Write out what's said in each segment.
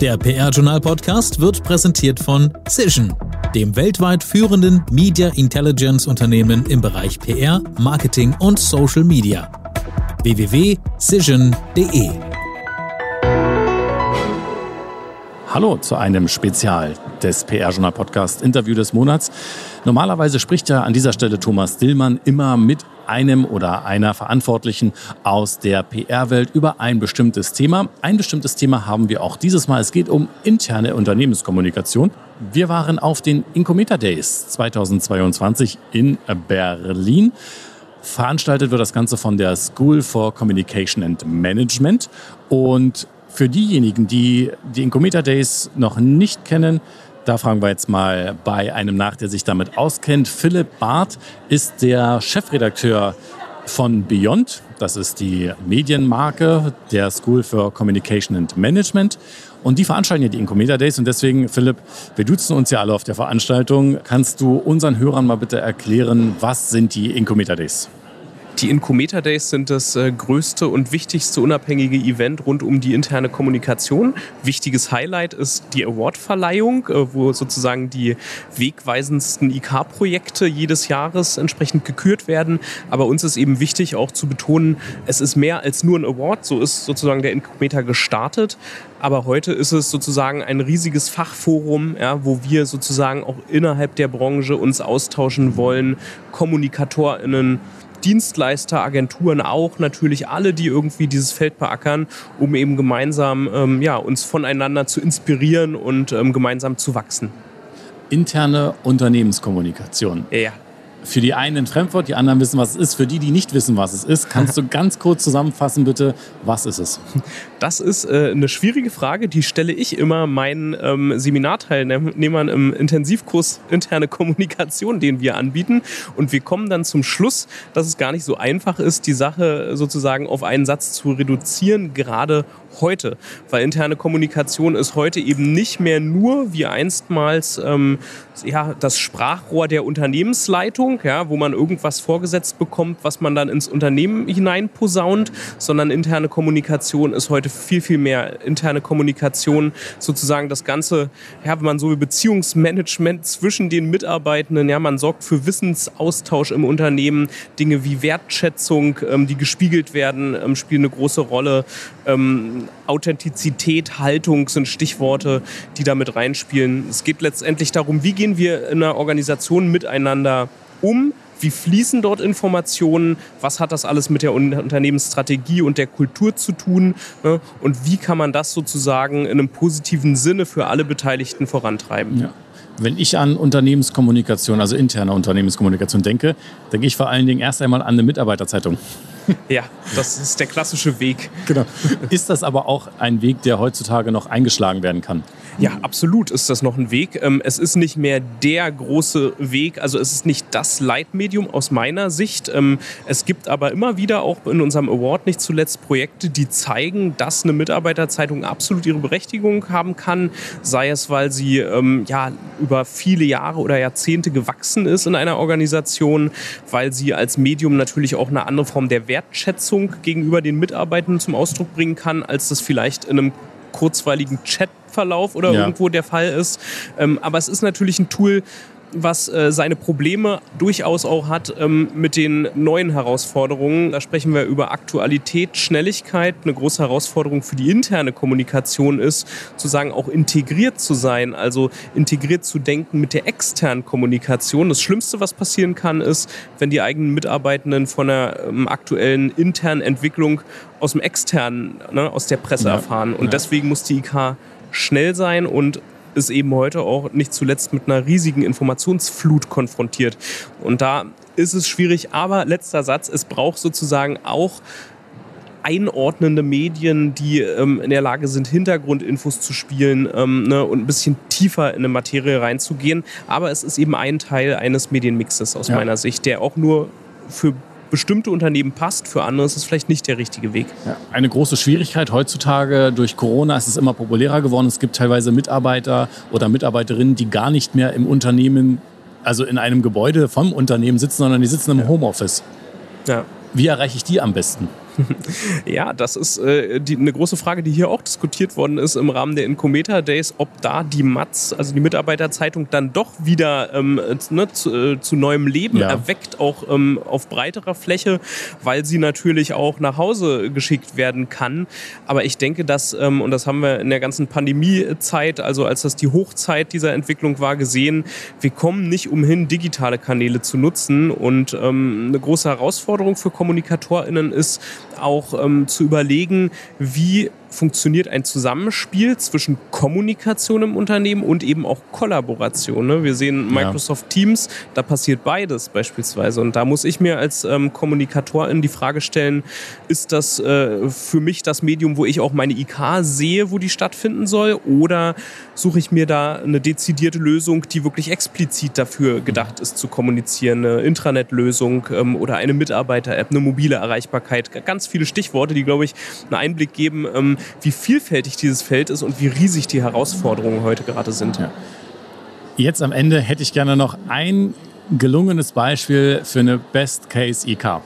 Der PR-Journal-Podcast wird präsentiert von Cision, dem weltweit führenden Media Intelligence Unternehmen im Bereich PR, Marketing und Social Media. www.cision.de Hallo zu einem Spezial des PR-Journal-Podcast Interview des Monats. Normalerweise spricht ja an dieser Stelle Thomas Dillmann immer mit einem oder einer Verantwortlichen aus der PR-Welt über ein bestimmtes Thema. Ein bestimmtes Thema haben wir auch dieses Mal. Es geht um interne Unternehmenskommunikation. Wir waren auf den Incometer Days 2022 in Berlin. Veranstaltet wird das Ganze von der School for Communication and Management. Und für diejenigen, die die Incometer Days noch nicht kennen, da fragen wir jetzt mal bei einem nach, der sich damit auskennt. Philipp Barth ist der Chefredakteur von Beyond. Das ist die Medienmarke der School for Communication and Management. Und die veranstalten ja die Incometer Days. Und deswegen, Philipp, wir duzen uns ja alle auf der Veranstaltung. Kannst du unseren Hörern mal bitte erklären, was sind die Incometer Days? Die Incometer Days sind das äh, größte und wichtigste unabhängige Event rund um die interne Kommunikation. Wichtiges Highlight ist die Awardverleihung, äh, wo sozusagen die wegweisendsten IK-Projekte jedes Jahres entsprechend gekürt werden. Aber uns ist eben wichtig auch zu betonen, es ist mehr als nur ein Award. So ist sozusagen der Incometer gestartet. Aber heute ist es sozusagen ein riesiges Fachforum, ja, wo wir sozusagen auch innerhalb der Branche uns austauschen wollen, KommunikatorInnen, Dienstleister, Agenturen auch, natürlich alle, die irgendwie dieses Feld beackern, um eben gemeinsam ähm, ja, uns voneinander zu inspirieren und ähm, gemeinsam zu wachsen. Interne Unternehmenskommunikation. Ja. Für die einen ein Fremdwort, die anderen wissen, was es ist. Für die, die nicht wissen, was es ist, kannst du ganz kurz zusammenfassen, bitte, was ist es? Das ist äh, eine schwierige Frage, die stelle ich immer meinen ähm, Seminarteilnehmern im Intensivkurs interne Kommunikation, den wir anbieten. Und wir kommen dann zum Schluss, dass es gar nicht so einfach ist, die Sache sozusagen auf einen Satz zu reduzieren, gerade heute. Weil interne Kommunikation ist heute eben nicht mehr nur wie einstmals ähm, ja, das Sprachrohr der Unternehmensleitung, ja, wo man irgendwas vorgesetzt bekommt, was man dann ins Unternehmen hineinposaunt, sondern interne Kommunikation ist heute viel, viel mehr. Interne Kommunikation, sozusagen das Ganze, ja, wenn man so wie Beziehungsmanagement zwischen den Mitarbeitenden, ja, man sorgt für Wissensaustausch im Unternehmen, Dinge wie Wertschätzung, ähm, die gespiegelt werden, ähm, spielen eine große Rolle. Ähm, Authentizität, Haltung sind Stichworte, die da mit reinspielen. Es geht letztendlich darum, wie gehen wir in einer Organisation miteinander um, wie fließen dort Informationen? Was hat das alles mit der Unternehmensstrategie und der Kultur zu tun? Ne? Und wie kann man das sozusagen in einem positiven Sinne für alle Beteiligten vorantreiben? Ja. Wenn ich an Unternehmenskommunikation, also interne Unternehmenskommunikation denke, denke ich vor allen Dingen erst einmal an eine Mitarbeiterzeitung. Ja, das ist der klassische Weg. Genau. Ist das aber auch ein Weg, der heutzutage noch eingeschlagen werden kann? Ja, absolut ist das noch ein Weg. Ähm, es ist nicht mehr der große Weg, also es ist nicht das Leitmedium aus meiner Sicht. Ähm, es gibt aber immer wieder auch in unserem Award nicht zuletzt Projekte, die zeigen, dass eine Mitarbeiterzeitung absolut ihre Berechtigung haben kann, sei es, weil sie ähm, ja über viele Jahre oder Jahrzehnte gewachsen ist in einer Organisation, weil sie als Medium natürlich auch eine andere Form der Wertschätzung gegenüber den Mitarbeitenden zum Ausdruck bringen kann, als das vielleicht in einem kurzweiligen Chatverlauf oder ja. irgendwo der Fall ist. Ähm, aber es ist natürlich ein Tool, was äh, seine Probleme durchaus auch hat ähm, mit den neuen Herausforderungen. Da sprechen wir über Aktualität, Schnelligkeit. Eine große Herausforderung für die interne Kommunikation ist, zu sagen, auch integriert zu sein, also integriert zu denken mit der externen Kommunikation. Das Schlimmste, was passieren kann, ist, wenn die eigenen Mitarbeitenden von einer ähm, aktuellen internen Entwicklung aus dem externen, ne, aus der Presse ja. erfahren. Und ja. deswegen muss die IK schnell sein und ist eben heute auch nicht zuletzt mit einer riesigen Informationsflut konfrontiert. Und da ist es schwierig, aber letzter Satz, es braucht sozusagen auch einordnende Medien, die ähm, in der Lage sind, Hintergrundinfos zu spielen ähm, ne, und ein bisschen tiefer in eine Materie reinzugehen. Aber es ist eben ein Teil eines Medienmixes aus ja. meiner Sicht, der auch nur für bestimmte Unternehmen passt, für andere ist es vielleicht nicht der richtige Weg. Ja, eine große Schwierigkeit heutzutage durch Corona ist es immer populärer geworden. Es gibt teilweise Mitarbeiter oder Mitarbeiterinnen, die gar nicht mehr im Unternehmen, also in einem Gebäude vom Unternehmen sitzen, sondern die sitzen im. Homeoffice. Ja. Wie erreiche ich die am besten? Ja, das ist äh, die, eine große Frage, die hier auch diskutiert worden ist im Rahmen der Incometer Days, ob da die Matz, also die Mitarbeiterzeitung, dann doch wieder ähm, ne, zu, äh, zu, neuem Leben ja. erweckt, auch ähm, auf breiterer Fläche, weil sie natürlich auch nach Hause geschickt werden kann. Aber ich denke, dass, ähm, und das haben wir in der ganzen Pandemiezeit, also als das die Hochzeit dieser Entwicklung war, gesehen, wir kommen nicht umhin, digitale Kanäle zu nutzen. Und ähm, eine große Herausforderung für KommunikatorInnen ist auch ähm, zu überlegen, wie funktioniert ein Zusammenspiel zwischen Kommunikation im Unternehmen und eben auch Kollaboration. Ne? Wir sehen Microsoft ja. Teams, da passiert beides beispielsweise. Und da muss ich mir als ähm, Kommunikatorin die Frage stellen, ist das äh, für mich das Medium, wo ich auch meine IK sehe, wo die stattfinden soll? Oder suche ich mir da eine dezidierte Lösung, die wirklich explizit dafür gedacht ist, zu kommunizieren? Eine Intranet-Lösung ähm, oder eine Mitarbeiter-App, eine mobile Erreichbarkeit. Ganz viele Stichworte, die, glaube ich, einen Einblick geben, ähm, wie vielfältig dieses Feld ist und wie riesig die Herausforderungen heute gerade sind. Ja. Jetzt am Ende hätte ich gerne noch ein gelungenes Beispiel für eine Best-Case-IK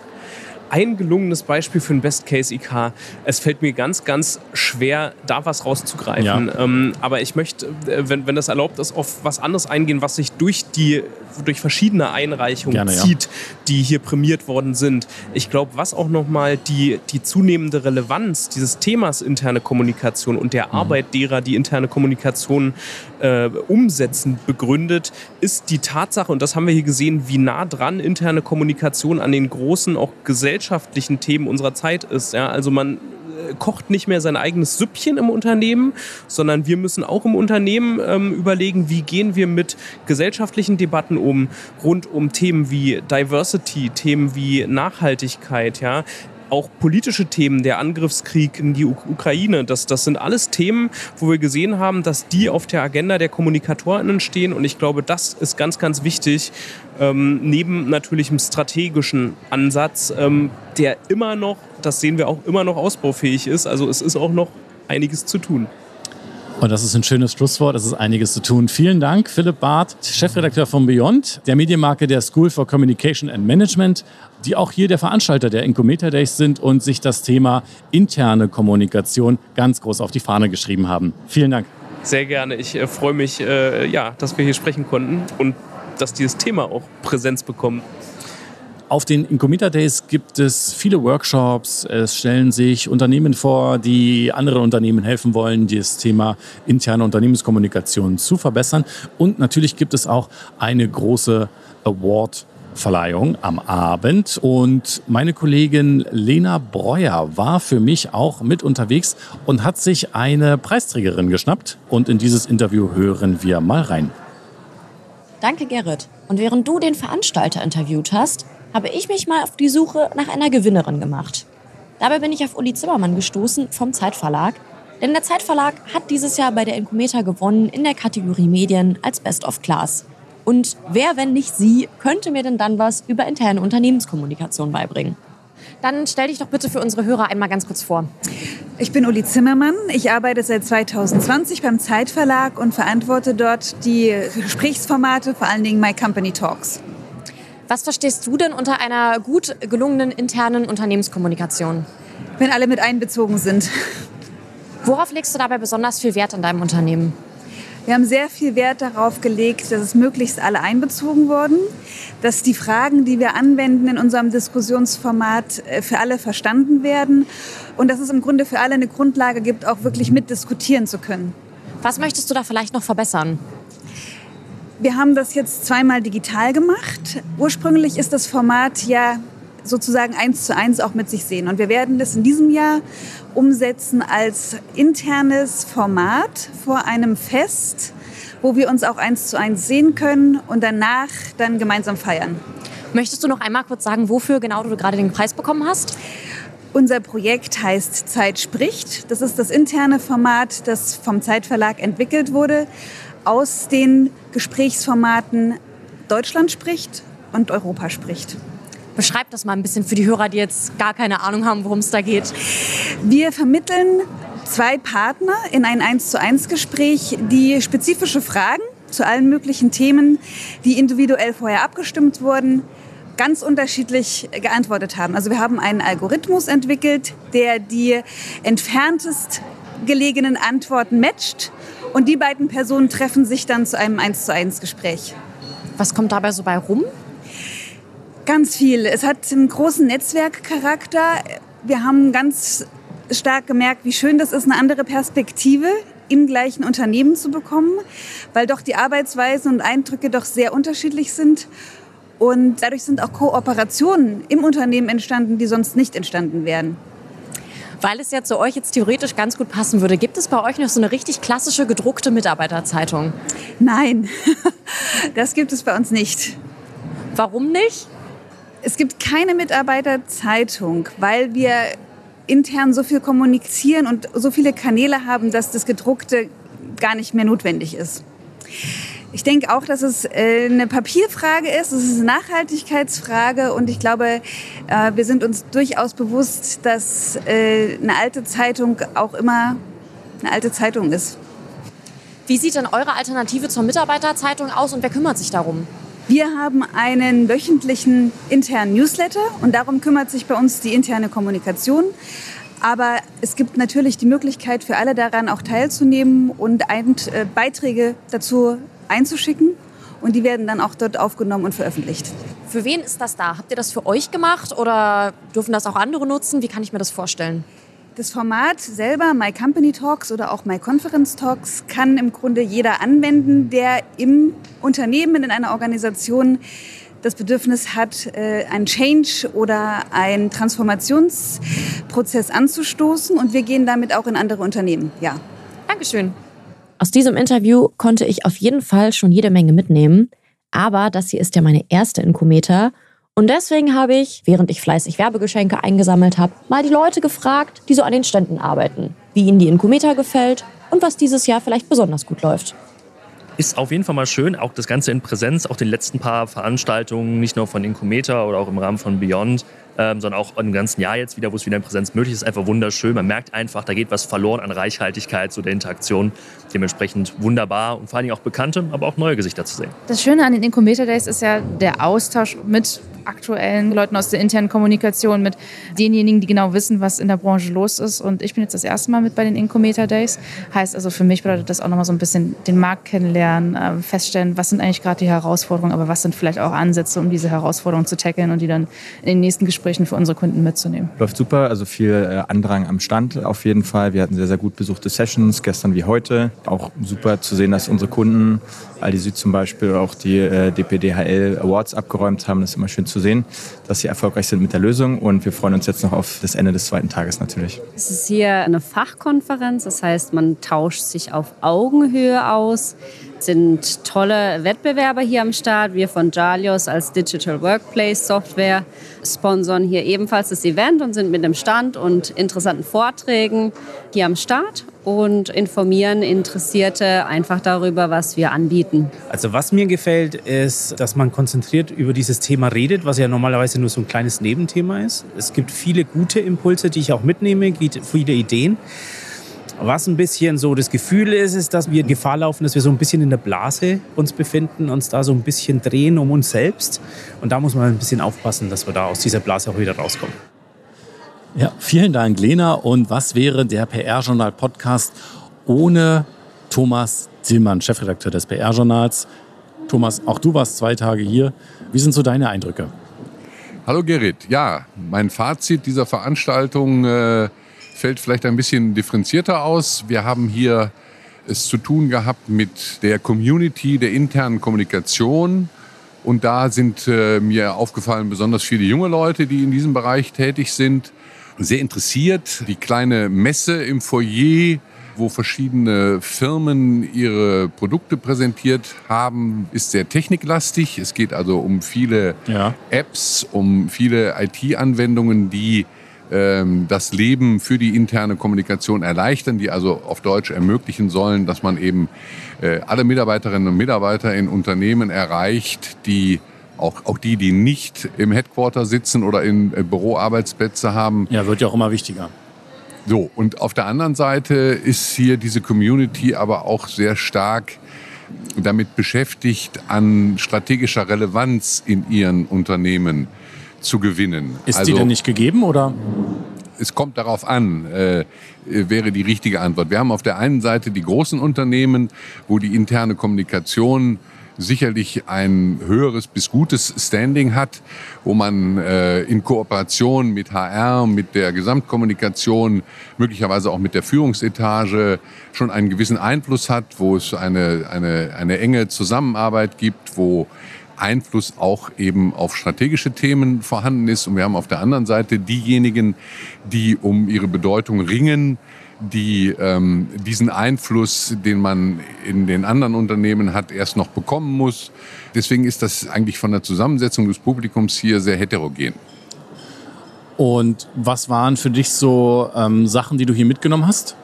ein gelungenes Beispiel für ein Best-Case-IK. Es fällt mir ganz, ganz schwer, da was rauszugreifen. Ja. Ähm, aber ich möchte, äh, wenn, wenn das erlaubt ist, auf was anderes eingehen, was sich durch die durch verschiedene Einreichungen Gerne, zieht, ja. die hier prämiert worden sind. Ich glaube, was auch nochmal die, die zunehmende Relevanz dieses Themas interne Kommunikation und der mhm. Arbeit derer, die interne Kommunikation äh, umsetzen, begründet, ist die Tatsache, und das haben wir hier gesehen, wie nah dran interne Kommunikation an den großen, auch gesellschaftlichen Themen unserer Zeit ist. Ja? Also man kocht nicht mehr sein eigenes Süppchen im Unternehmen, sondern wir müssen auch im Unternehmen ähm, überlegen, wie gehen wir mit gesellschaftlichen Debatten um, rund um Themen wie Diversity, Themen wie Nachhaltigkeit, ja, auch politische Themen, der Angriffskrieg in die Ukraine, das, das sind alles Themen, wo wir gesehen haben, dass die auf der Agenda der KommunikatorInnen stehen. Und ich glaube, das ist ganz, ganz wichtig, ähm, neben natürlich einem strategischen Ansatz, ähm, der immer noch, das sehen wir auch, immer noch ausbaufähig ist. Also es ist auch noch einiges zu tun. Und das ist ein schönes Schlusswort. Es ist einiges zu tun. Vielen Dank, Philipp Barth, Chefredakteur von Beyond, der Medienmarke der School for Communication and Management, die auch hier der Veranstalter der Incometer Days sind und sich das Thema interne Kommunikation ganz groß auf die Fahne geschrieben haben. Vielen Dank. Sehr gerne. Ich äh, freue mich, äh, ja, dass wir hier sprechen konnten und dass dieses Thema auch Präsenz bekommt. Auf den Incomita Days gibt es viele Workshops. Es stellen sich Unternehmen vor, die anderen Unternehmen helfen wollen, das Thema interne Unternehmenskommunikation zu verbessern. Und natürlich gibt es auch eine große Award Verleihung am Abend und meine Kollegin Lena Breuer war für mich auch mit unterwegs und hat sich eine Preisträgerin geschnappt und in dieses Interview hören wir mal rein. Danke Gerrit. Und während du den Veranstalter interviewt hast, habe ich mich mal auf die Suche nach einer Gewinnerin gemacht. Dabei bin ich auf Uli Zimmermann gestoßen vom Zeitverlag, denn der Zeitverlag hat dieses Jahr bei der Inkometa gewonnen in der Kategorie Medien als Best of Class. Und wer, wenn nicht Sie, könnte mir denn dann was über interne Unternehmenskommunikation beibringen? Dann stell dich doch bitte für unsere Hörer einmal ganz kurz vor. Ich bin Uli Zimmermann. Ich arbeite seit 2020 beim Zeitverlag und verantworte dort die Gesprächsformate, vor allen Dingen My Company Talks. Was verstehst du denn unter einer gut gelungenen internen Unternehmenskommunikation? Wenn alle mit einbezogen sind. Worauf legst du dabei besonders viel Wert in deinem Unternehmen? Wir haben sehr viel Wert darauf gelegt, dass es möglichst alle einbezogen wurden, dass die Fragen, die wir anwenden in unserem Diskussionsformat, äh, für alle verstanden werden und dass es im Grunde für alle eine Grundlage gibt, auch wirklich mitdiskutieren zu können. Was möchtest du da vielleicht noch verbessern? Wir haben das jetzt zweimal digital gemacht. Ursprünglich ist das Format ja sozusagen eins zu eins auch mit sich sehen. Und wir werden das in diesem Jahr umsetzen als internes Format vor einem Fest, wo wir uns auch eins zu eins sehen können und danach dann gemeinsam feiern. Möchtest du noch einmal kurz sagen, wofür genau du gerade den Preis bekommen hast? Unser Projekt heißt Zeit spricht. Das ist das interne Format, das vom Zeitverlag entwickelt wurde aus den Gesprächsformaten Deutschland spricht und Europa spricht. Beschreib das mal ein bisschen für die Hörer, die jetzt gar keine Ahnung haben, worum es da geht. Wir vermitteln zwei Partner in ein 1 zu 1 Gespräch, die spezifische Fragen zu allen möglichen Themen, die individuell vorher abgestimmt wurden, ganz unterschiedlich geantwortet haben. Also wir haben einen Algorithmus entwickelt, der die entferntest gelegenen Antworten matcht und die beiden Personen treffen sich dann zu einem 1 zu 1 Gespräch. Was kommt dabei so bei rum? Ganz viel. Es hat einen großen Netzwerkcharakter. Wir haben ganz stark gemerkt, wie schön das ist, eine andere Perspektive im gleichen Unternehmen zu bekommen, weil doch die Arbeitsweisen und Eindrücke doch sehr unterschiedlich sind. Und dadurch sind auch Kooperationen im Unternehmen entstanden, die sonst nicht entstanden wären. Weil es ja zu euch jetzt theoretisch ganz gut passen würde, gibt es bei euch noch so eine richtig klassische gedruckte Mitarbeiterzeitung? Nein, das gibt es bei uns nicht. Warum nicht? Es gibt keine Mitarbeiterzeitung, weil wir intern so viel kommunizieren und so viele Kanäle haben, dass das Gedruckte gar nicht mehr notwendig ist. Ich denke auch, dass es äh, eine Papierfrage ist, es ist eine Nachhaltigkeitsfrage und ich glaube, äh, wir sind uns durchaus bewusst, dass äh, eine alte Zeitung auch immer eine alte Zeitung ist. Wie sieht denn eure Alternative zur Mitarbeiterzeitung aus und wer kümmert sich darum? Wir haben einen wöchentlichen internen Newsletter und darum kümmert sich bei uns die interne Kommunikation. Aber es gibt natürlich die Möglichkeit für alle daran auch teilzunehmen und Beiträge dazu einzuschicken und die werden dann auch dort aufgenommen und veröffentlicht. Für wen ist das da? Habt ihr das für euch gemacht oder dürfen das auch andere nutzen? Wie kann ich mir das vorstellen? Das Format selber, My Company Talks oder auch My Conference Talks, kann im Grunde jeder anwenden, der im Unternehmen, in einer Organisation das Bedürfnis hat, äh, einen Change oder einen Transformationsprozess anzustoßen. Und wir gehen damit auch in andere Unternehmen. Ja. Dankeschön. Aus diesem Interview konnte ich auf jeden Fall schon jede Menge mitnehmen. Aber das hier ist ja meine erste Inkometer. Und deswegen habe ich, während ich fleißig Werbegeschenke eingesammelt habe, mal die Leute gefragt, die so an den Ständen arbeiten, wie ihnen die Inkometer gefällt und was dieses Jahr vielleicht besonders gut läuft. Ist auf jeden Fall mal schön, auch das Ganze in Präsenz, auch den letzten paar Veranstaltungen, nicht nur von Inkometer oder auch im Rahmen von Beyond, ähm, sondern auch im ganzen Jahr jetzt wieder, wo es wieder in Präsenz möglich ist, einfach wunderschön. Man merkt einfach, da geht was verloren an Reichhaltigkeit, so der Interaktion. Dementsprechend wunderbar und vor allen Dingen auch bekannte, aber auch neue Gesichter zu sehen. Das Schöne an den Incometer Days ist ja der Austausch mit aktuellen Leuten aus der internen Kommunikation, mit denjenigen, die genau wissen, was in der Branche los ist. Und ich bin jetzt das erste Mal mit bei den Incometer Days. Heißt also für mich bedeutet das auch nochmal so ein bisschen den Markt kennenlernen, äh, feststellen, was sind eigentlich gerade die Herausforderungen, aber was sind vielleicht auch Ansätze, um diese Herausforderungen zu tackeln und die dann in den nächsten Gesprächen Gesprächen für unsere Kunden mitzunehmen. Läuft super, also viel äh, Andrang am Stand auf jeden Fall. Wir hatten sehr, sehr gut besuchte Sessions, gestern wie heute. Auch super zu sehen, dass unsere Kunden, Aldi Süd zum Beispiel, auch die äh, DPDHL Awards abgeräumt haben. Das ist immer schön zu sehen, dass sie erfolgreich sind mit der Lösung. Und wir freuen uns jetzt noch auf das Ende des zweiten Tages natürlich. Es ist hier eine Fachkonferenz, das heißt, man tauscht sich auf Augenhöhe aus sind tolle Wettbewerber hier am Start. Wir von Jalios als Digital Workplace Software sponsern hier ebenfalls das Event und sind mit dem Stand und interessanten Vorträgen hier am Start und informieren Interessierte einfach darüber, was wir anbieten. Also was mir gefällt, ist, dass man konzentriert über dieses Thema redet, was ja normalerweise nur so ein kleines Nebenthema ist. Es gibt viele gute Impulse, die ich auch mitnehme, viele Ideen. Was ein bisschen so das Gefühl ist, ist, dass wir Gefahr laufen, dass wir so ein bisschen in der Blase uns befinden, uns da so ein bisschen drehen um uns selbst. Und da muss man ein bisschen aufpassen, dass wir da aus dieser Blase auch wieder rauskommen. Ja, vielen Dank, Lena. Und was wäre der PR-Journal-Podcast ohne Thomas Zillmann, Chefredakteur des PR-Journals? Thomas, auch du warst zwei Tage hier. Wie sind so deine Eindrücke? Hallo Gerrit. Ja, mein Fazit dieser Veranstaltung äh, fällt vielleicht ein bisschen differenzierter aus. Wir haben hier es zu tun gehabt mit der Community der internen Kommunikation. Und da sind äh, mir aufgefallen besonders viele junge Leute, die in diesem Bereich tätig sind. Sehr interessiert. Die kleine Messe im Foyer, wo verschiedene Firmen ihre Produkte präsentiert haben, ist sehr techniklastig. Es geht also um viele ja. Apps, um viele IT-Anwendungen, die ähm, das Leben für die interne Kommunikation erleichtern, die also auf Deutsch ermöglichen sollen, dass man eben äh, alle Mitarbeiterinnen und Mitarbeiter in Unternehmen erreicht, die auch, auch die, die nicht im Headquarter sitzen oder in äh, Büroarbeitsplätze haben. Ja, wird ja auch immer wichtiger. So, und auf der anderen Seite ist hier diese Community aber auch sehr stark damit beschäftigt, an strategischer Relevanz in ihren Unternehmen zu gewinnen. Ist also, die denn nicht gegeben oder? Es kommt darauf an, äh, wäre die richtige Antwort. Wir haben auf der einen Seite die großen Unternehmen, wo die interne Kommunikation sicherlich ein höheres bis gutes Standing hat, wo man äh, in Kooperation mit HR, mit der Gesamtkommunikation, möglicherweise auch mit der Führungsetage schon einen gewissen Einfluss hat, wo es eine, eine, eine enge Zusammenarbeit gibt, wo Einfluss auch eben auf strategische Themen vorhanden ist. Und wir haben auf der anderen Seite diejenigen, die um ihre Bedeutung ringen, die ähm, diesen Einfluss, den man in den anderen Unternehmen hat, erst noch bekommen muss. Deswegen ist das eigentlich von der Zusammensetzung des Publikums hier sehr heterogen. Und was waren für dich so ähm, Sachen, die du hier mitgenommen hast?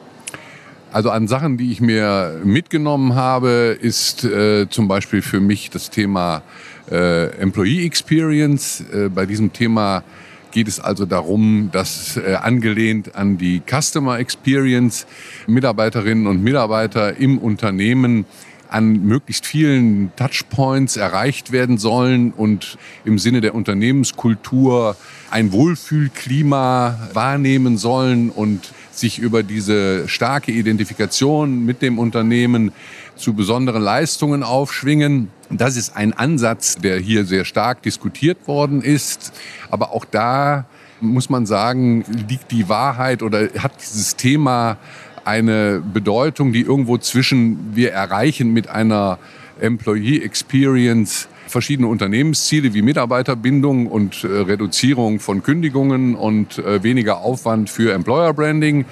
Also an Sachen, die ich mir mitgenommen habe, ist äh, zum Beispiel für mich das Thema äh, Employee Experience. Äh, bei diesem Thema geht es also darum, dass äh, angelehnt an die Customer Experience Mitarbeiterinnen und Mitarbeiter im Unternehmen an möglichst vielen Touchpoints erreicht werden sollen und im Sinne der Unternehmenskultur ein Wohlfühlklima wahrnehmen sollen und sich über diese starke Identifikation mit dem Unternehmen zu besonderen Leistungen aufschwingen. Das ist ein Ansatz, der hier sehr stark diskutiert worden ist. Aber auch da muss man sagen, liegt die Wahrheit oder hat dieses Thema eine Bedeutung, die irgendwo zwischen wir erreichen mit einer Employee Experience verschiedene Unternehmensziele wie Mitarbeiterbindung und äh, Reduzierung von Kündigungen und äh, weniger Aufwand für Employer Branding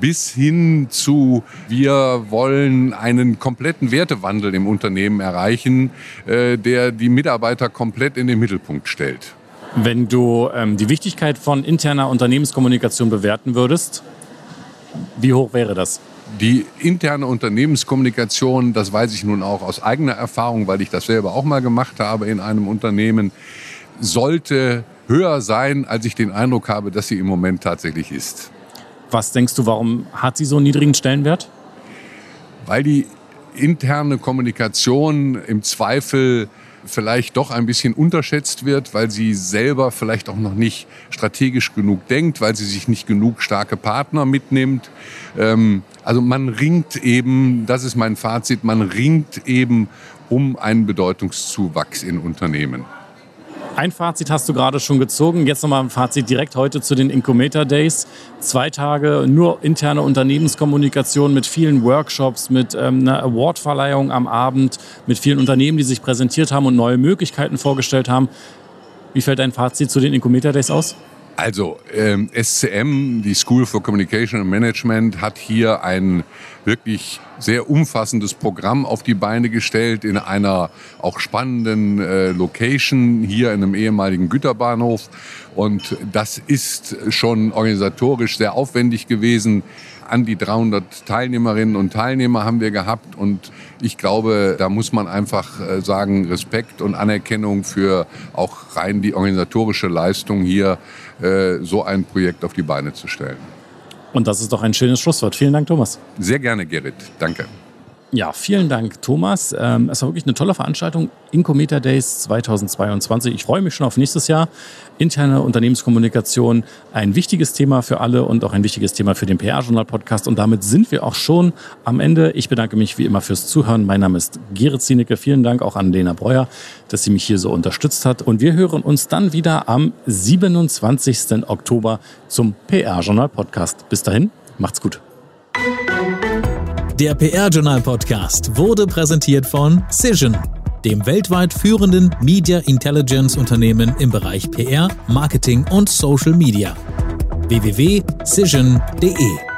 bis hin zu wir wollen einen kompletten Wertewandel im Unternehmen erreichen, äh, der die Mitarbeiter komplett in den Mittelpunkt stellt. Wenn du ähm, die Wichtigkeit von interner Unternehmenskommunikation bewerten würdest, wie hoch wäre das? Die interne Unternehmenskommunikation, das weiß ich nun auch aus eigener Erfahrung, weil ich das selber auch mal gemacht habe in einem Unternehmen, sollte höher sein, als ich den Eindruck habe, dass sie im Moment tatsächlich ist. Was denkst du, warum hat sie so einen niedrigen Stellenwert? Weil die interne Kommunikation im Zweifel vielleicht doch ein bisschen unterschätzt wird, weil sie selber vielleicht auch noch nicht strategisch genug denkt, weil sie sich nicht genug starke Partner mitnimmt. Ähm, also man ringt eben, das ist mein Fazit, man ringt eben um einen Bedeutungszuwachs in Unternehmen. Ein Fazit hast du gerade schon gezogen. Jetzt nochmal ein Fazit direkt heute zu den Incubator Days. Zwei Tage nur interne Unternehmenskommunikation mit vielen Workshops, mit ähm, einer Awardverleihung am Abend, mit vielen Unternehmen, die sich präsentiert haben und neue Möglichkeiten vorgestellt haben. Wie fällt dein Fazit zu den Incubator Days aus? Also ähm, SCM, die School for Communication and Management, hat hier ein wirklich sehr umfassendes Programm auf die Beine gestellt in einer auch spannenden äh, Location hier in einem ehemaligen Güterbahnhof. Und das ist schon organisatorisch sehr aufwendig gewesen an die 300 Teilnehmerinnen und Teilnehmer haben wir gehabt. Und ich glaube, da muss man einfach äh, sagen, Respekt und Anerkennung für auch rein die organisatorische Leistung hier, äh, so ein Projekt auf die Beine zu stellen. Und das ist doch ein schönes Schlusswort. Vielen Dank, Thomas. Sehr gerne, Gerrit. Danke. Ja, vielen Dank, Thomas. Ähm, es war wirklich eine tolle Veranstaltung. Incometer Days 2022. Ich freue mich schon auf nächstes Jahr. Interne Unternehmenskommunikation, ein wichtiges Thema für alle und auch ein wichtiges Thema für den PR-Journal-Podcast. Und damit sind wir auch schon am Ende. Ich bedanke mich wie immer fürs Zuhören. Mein Name ist Gerrit Zienicke. Vielen Dank auch an Lena Breuer, dass sie mich hier so unterstützt hat. Und wir hören uns dann wieder am 27. Oktober zum PR-Journal-Podcast. Bis dahin, macht's gut. Der PR-Journal-Podcast wurde präsentiert von Cision, dem weltweit führenden Media Intelligence Unternehmen im Bereich PR, Marketing und Social Media. www.cision.de